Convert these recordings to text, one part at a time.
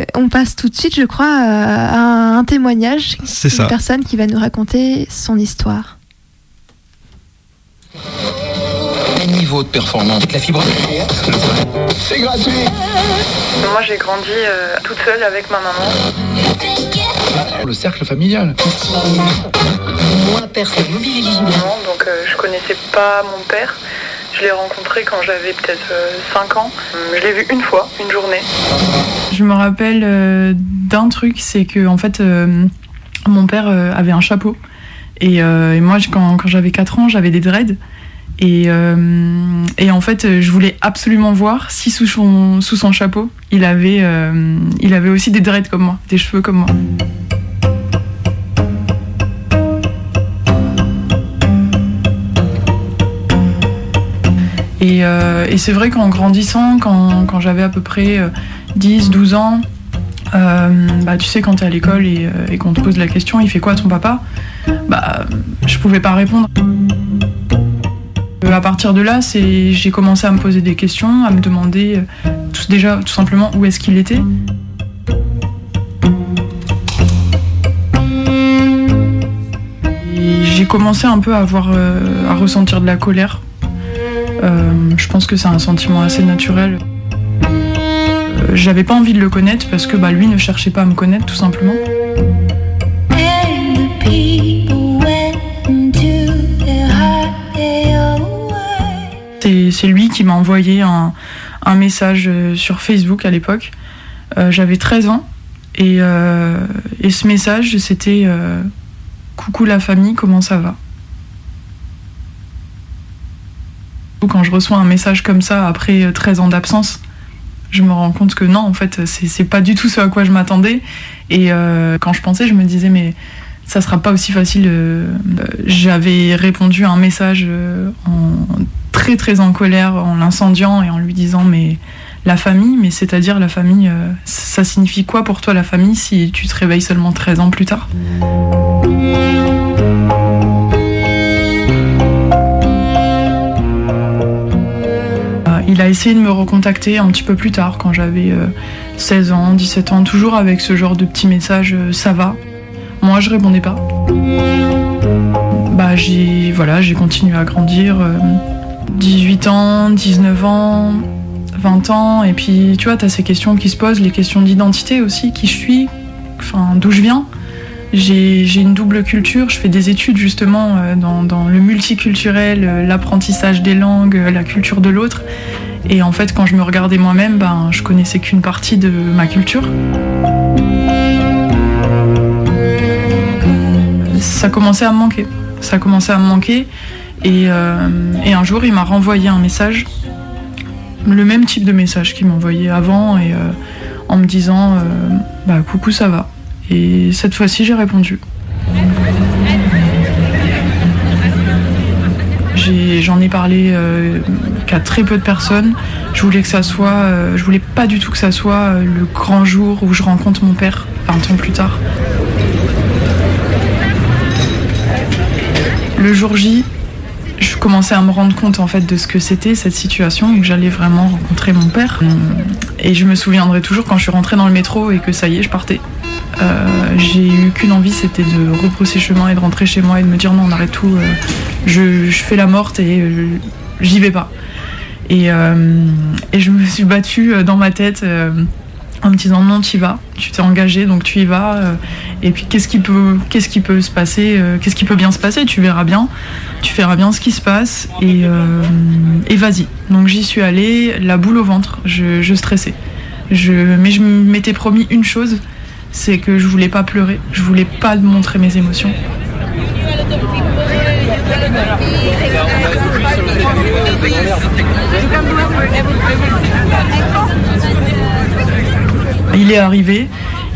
euh, on passe tout de suite, je crois, euh, à un témoignage. C'est Une ça. personne qui va nous raconter son histoire. Un niveau de performance. La fibre. C'est gratuit. Moi, j'ai grandi euh, toute seule avec ma maman. Le cercle familial. Moi, personne mobilise Maman, donc euh, je connaissais pas mon père. Je l'ai rencontré quand j'avais peut-être 5 ans. Je l'ai vu une fois, une journée. Je me rappelle euh, d'un truc, c'est que en fait, euh, mon père euh, avait un chapeau. Et, moi, quand, j'avais 4 ans, j'avais des dreads. Et, en fait, je voulais absolument voir si sous son, chapeau, il avait, aussi des dreads comme moi, des cheveux comme moi. Et, c'est vrai qu'en grandissant, quand, j'avais à peu près 10, 12 ans, euh, bah, tu sais, quand t'es à l'école et, euh, et qu'on te pose la question, il fait quoi ton papa? Bah, je pouvais pas répondre. Euh, À partir de là, c'est, j'ai commencé à me poser des questions, à me demander tout, déjà tout simplement où est-ce qu'il était. J'ai commencé un peu à avoir, à ressentir de la colère. Je pense que c'est un sentiment assez naturel. J'avais pas envie de le connaître parce que bah, lui ne cherchait pas à me connaître tout simplement. C'est lui qui m'a envoyé un, un message euh, sur Facebook à l'époque. Euh, J'avais 13 ans et, euh, et ce message c'était euh, Coucou la famille, comment ça va? Quand je reçois un message comme ça après euh, 13 ans d'absence, je me rends compte que non, en fait, c'est pas du tout ce à quoi je m'attendais. Et euh, quand je pensais, je me disais, mais ça sera pas aussi facile. euh, euh, J'avais répondu à un message euh, en très très en colère, en l'incendiant et en lui disant, mais la famille, mais c'est-à-dire la famille, ça signifie quoi pour toi la famille si tu te réveilles seulement 13 ans plus tard? Essayé de me recontacter un petit peu plus tard, quand j'avais euh, 16 ans, 17 ans, toujours avec ce genre de petits messages euh, ça va. Moi, je répondais pas. Bah, j'ai voilà, continué à grandir. euh, 18 ans, 19 ans, 20 ans, et puis tu vois, t'as ces questions qui se posent, les questions d'identité aussi, qui je suis, enfin, d'où je viens. J'ai une double culture, je fais des études justement euh, dans, le multiculturel, euh, l'apprentissage des langues, euh, la culture de l'autre. Et en fait, quand je me regardais moi-même, ben, je connaissais qu'une partie de ma culture. Ça commençait à me manquer. Ça commençait à me manquer. Et, euh, et un jour, il m'a renvoyé un message, le même type de message qu'il m'envoyait avant, et, euh, en me disant euh, bah, Coucou, ça va. Et cette fois-ci, j'ai répondu. J'en ai, parlé qu'à très peu de personnes. Je voulais que ça soit, euh, je voulais pas du tout que ça soit euh, le grand jour où je rencontre mon père 20 ans plus tard. Le jour J, je commençais à me rendre compte en fait de ce que c'était cette situation où j'allais vraiment rencontrer mon père. Et je me souviendrai toujours quand je suis rentrée dans le métro et que ça y est, je partais. Euh, j'ai eu qu'une envie, c'était de rebrousser chemin et de rentrer chez moi et de me dire non, on arrête tout. je, fais la morte et j'y vais pas. Et, euh, et je me suis battue euh, dans ma tête euh, en me disant non, tu y vas, tu t'es engagé, donc tu y vas. et puis qu'est-ce qui peut, qu'est-ce qui peut se passer, qu'est-ce qui peut bien se passer, tu verras bien, tu feras bien ce qui se passe et, vas-y. Donc j'y suis allée, la boule au ventre, je, stressais. Mais je m'étais promis une chose, c'est que je voulais pas pleurer, je voulais pas montrer mes émotions. Il est arrivé,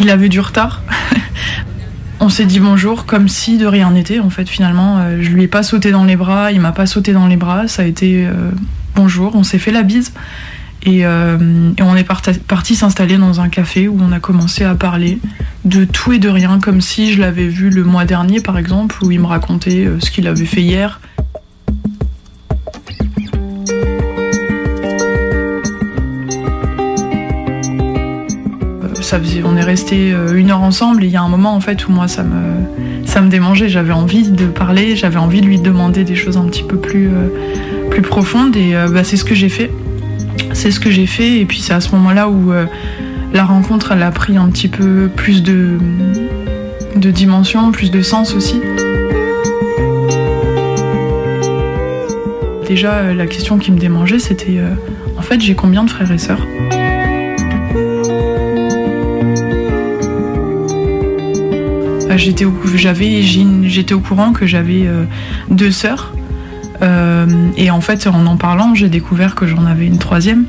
il avait du retard. On s'est dit bonjour comme si de rien n'était. En fait, finalement, euh, je lui ai pas sauté dans les bras, il m'a pas sauté dans les bras. Ça a été euh, bonjour. On s'est fait la bise et, euh, et on est parti s'installer dans un café où on a commencé à parler de tout et de rien, comme si je l'avais vu le mois dernier, par exemple, où il me racontait ce qu'il avait fait hier. On est resté euh, une heure ensemble et il y a un moment en fait où moi ça me, ça démangeait. J'avais envie de parler, j'avais envie de lui demander des choses un petit peu plus, euh, profondes et euh, bah, c'est ce que j'ai fait. C'est ce que j'ai fait et puis c'est à ce moment-là où la rencontre a pris un petit peu plus de, dimension, plus de sens aussi. Déjà, la question qui me démangeait, c'était en fait, j'ai combien de frères et sœurs? J'étais au, j'avais, j'étais au courant que j'avais euh, deux sœurs. Euh, et en fait, en en parlant, j'ai découvert que j'en avais une troisième.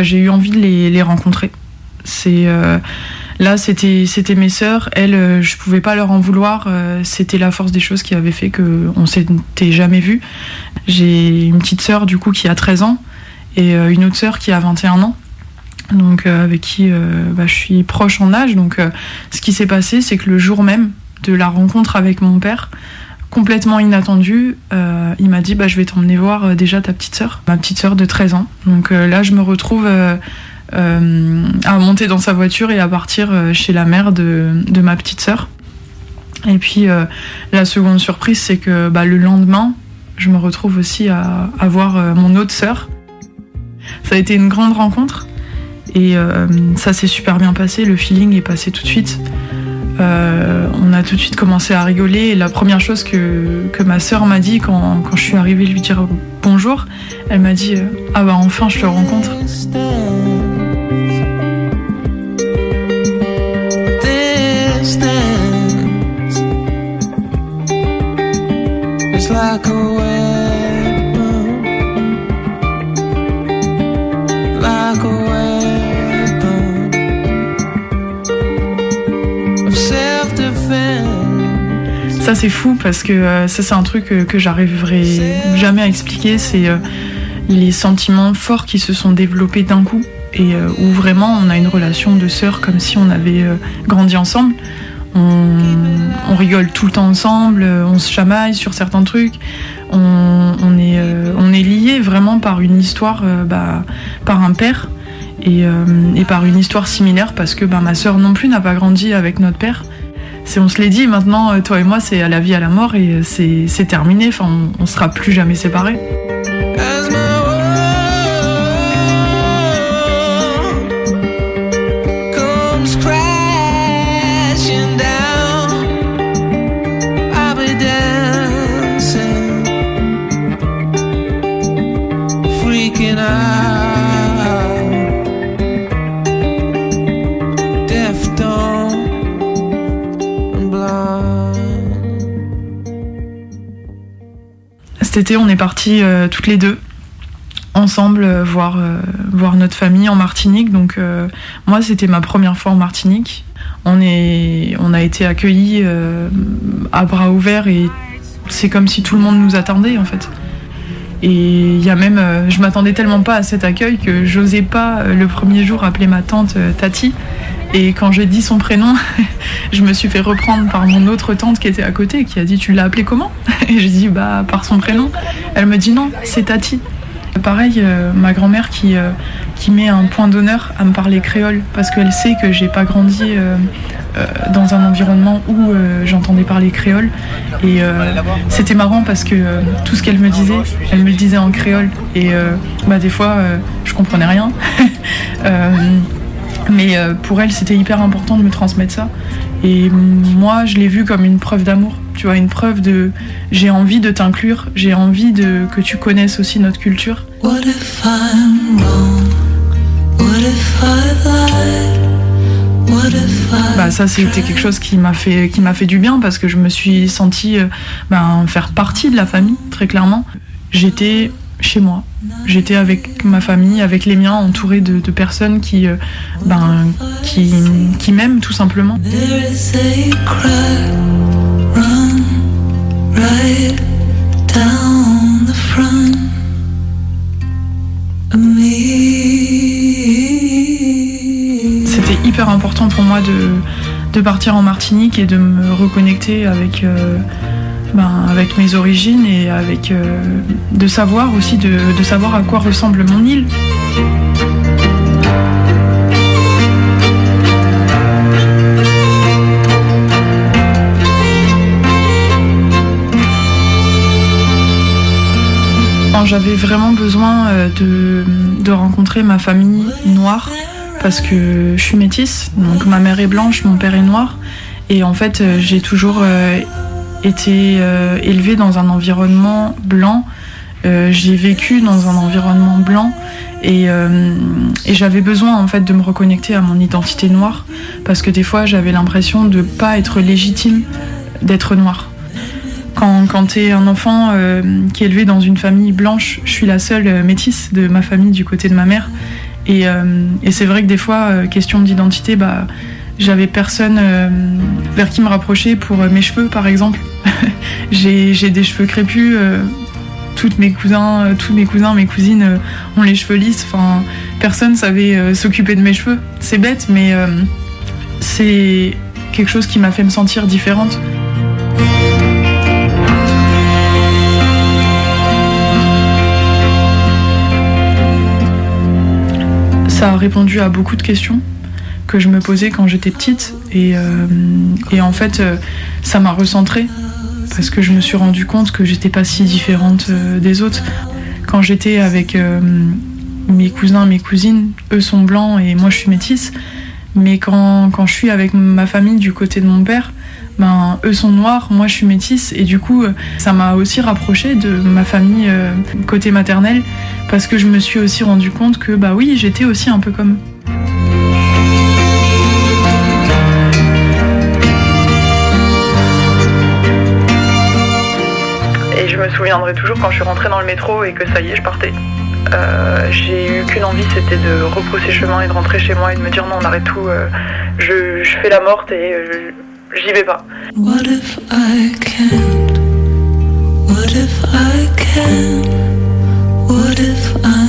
J'ai eu envie de les, les rencontrer. C'est euh, là, c'était c'était mes sœurs. Elles, euh, je pouvais pas leur en vouloir. C'était la force des choses qui avait fait que on s'était jamais vus. J'ai une petite sœur du coup qui a 13 ans et euh, une autre sœur qui a 21 ans. Donc euh, avec qui euh, bah, je suis proche en âge. Donc ce qui s'est passé, c'est que le jour même de la rencontre avec mon père, complètement inattendu, il m'a dit bah, je vais t'emmener voir déjà ta petite sœur, ma petite sœur de 13 ans. Donc là, je me retrouve à monter dans sa voiture et à partir chez la mère de, de ma petite sœur. Et puis la seconde surprise, c'est que bah, le lendemain, je me retrouve aussi à, à voir mon autre sœur. Ça a été une grande rencontre et euh, ça s'est super bien passé. Le feeling est passé tout de suite. Euh, on a tout de suite commencé à rigoler. Et la première chose que, que ma sœur m'a dit quand, quand je suis arrivée lui dire bonjour, elle m'a dit euh, Ah bah enfin je le rencontre. Ça c'est fou parce que euh, ça c'est un truc euh, que j'arriverai jamais à expliquer. C'est euh, les sentiments forts qui se sont développés d'un coup et où vraiment on a une relation de sœur comme si on avait grandi ensemble. On, rigole tout le temps ensemble, on se chamaille sur certains trucs. On, est, on liés vraiment par une histoire, bah, par un père et, et par une histoire similaire parce que bah, ma sœur non plus n'a pas grandi avec notre père. On se l'est dit, maintenant, euh, toi et moi, c'est à la vie, à la mort, et euh, c'est, terminé. On, on sera plus jamais séparés. Cet été, on est partis euh, toutes les deux ensemble euh, voir, euh, voir notre famille en Martinique. Donc, moi, c'était ma première fois en Martinique. On, a été accueillis à bras ouverts et c'est comme si tout le monde nous attendait en fait. Et il y a même, je m'attendais tellement pas à cet accueil que j'osais pas le premier jour appeler ma tante Tati. Et quand j'ai dit son prénom, je me suis fait reprendre par mon autre tante qui était à côté qui a dit Tu l'as appelé comment? Et j'ai dit Bah, par son prénom. Elle me dit Non, c'est Tati. Pareil, euh, ma grand-mère qui, euh, qui met un point d'honneur à me parler créole parce qu'elle sait que j'ai pas grandi euh, dans un environnement où j'entendais parler créole. Et c'était marrant parce que tout ce qu'elle me disait, elle me le disait en créole. Et bah, des fois, je comprenais rien. Mais euh, pour elle, c'était hyper important de me transmettre ça. Et moi, je l'ai vu comme une preuve d'amour. Tu vois, une preuve de j'ai envie de t'inclure, j'ai envie de que tu connaisses aussi notre culture. What if I'm wrong? What if I lied? What if I Bah ça, c'était quelque chose qui m'a fait qui m'a fait du bien parce que je me suis sentie euh, ben, faire partie de la famille très clairement. J'étais chez moi. J'étais avec ma famille, avec les miens, entourée de, de personnes qui, euh, ben, qui, qui m'aiment tout simplement. C'était hyper important pour moi de, de partir en Martinique et de me reconnecter avec, euh, ben, avec mes origines et avec euh, de savoir aussi de, de savoir à quoi ressemble mon île. Quand J'avais vraiment besoin euh, de, de rencontrer ma famille noire parce que je suis métisse, donc ma mère est blanche, mon père est noir, et en fait euh, j'ai toujours été euh, élevée dans un environnement blanc. Euh, j'ai vécu dans un environnement blanc et, euh, et j'avais besoin en fait de me reconnecter à mon identité noire parce que des fois j'avais l'impression de pas être légitime d'être noire. Quand, tu es un enfant euh, qui est élevé dans une famille blanche, je suis la seule métisse de ma famille du côté de ma mère. Et, c'est vrai que des fois, question d'identité, bah, j'avais personne vers qui me rapprocher pour mes cheveux, par exemple. j'ai des cheveux crépus. euh, toutes mes cousins, euh, tous mes cousins, mes cousines euh, ont les cheveux lisses. Enfin, personne savait s'occuper de mes cheveux. C'est bête, mais c'est quelque chose qui m'a fait me sentir différente. Ça a répondu à beaucoup de questions que je me posais quand j'étais petite et, et en fait ça m'a recentrée parce que je me suis rendu compte que j'étais pas si différente euh, des autres. Quand j'étais avec euh, mes cousins, mes cousines, eux sont blancs et moi je suis métisse. Mais quand, je suis avec ma famille du côté de mon père, ben, eux sont noirs, moi je suis métisse. Et du coup, ça m'a aussi rapproché de ma famille euh, côté maternel parce que je me suis aussi rendu compte que bah oui, j'étais aussi un peu comme. souviendrai toujours quand je suis rentrée dans le métro et que ça y est, je partais. Euh, j'ai eu qu'une envie, c'était de repousser chemin et de rentrer chez moi et de me dire non, on arrête tout, euh, je, fais la morte et euh, j'y vais pas. What if I can't? What if I can't? What if I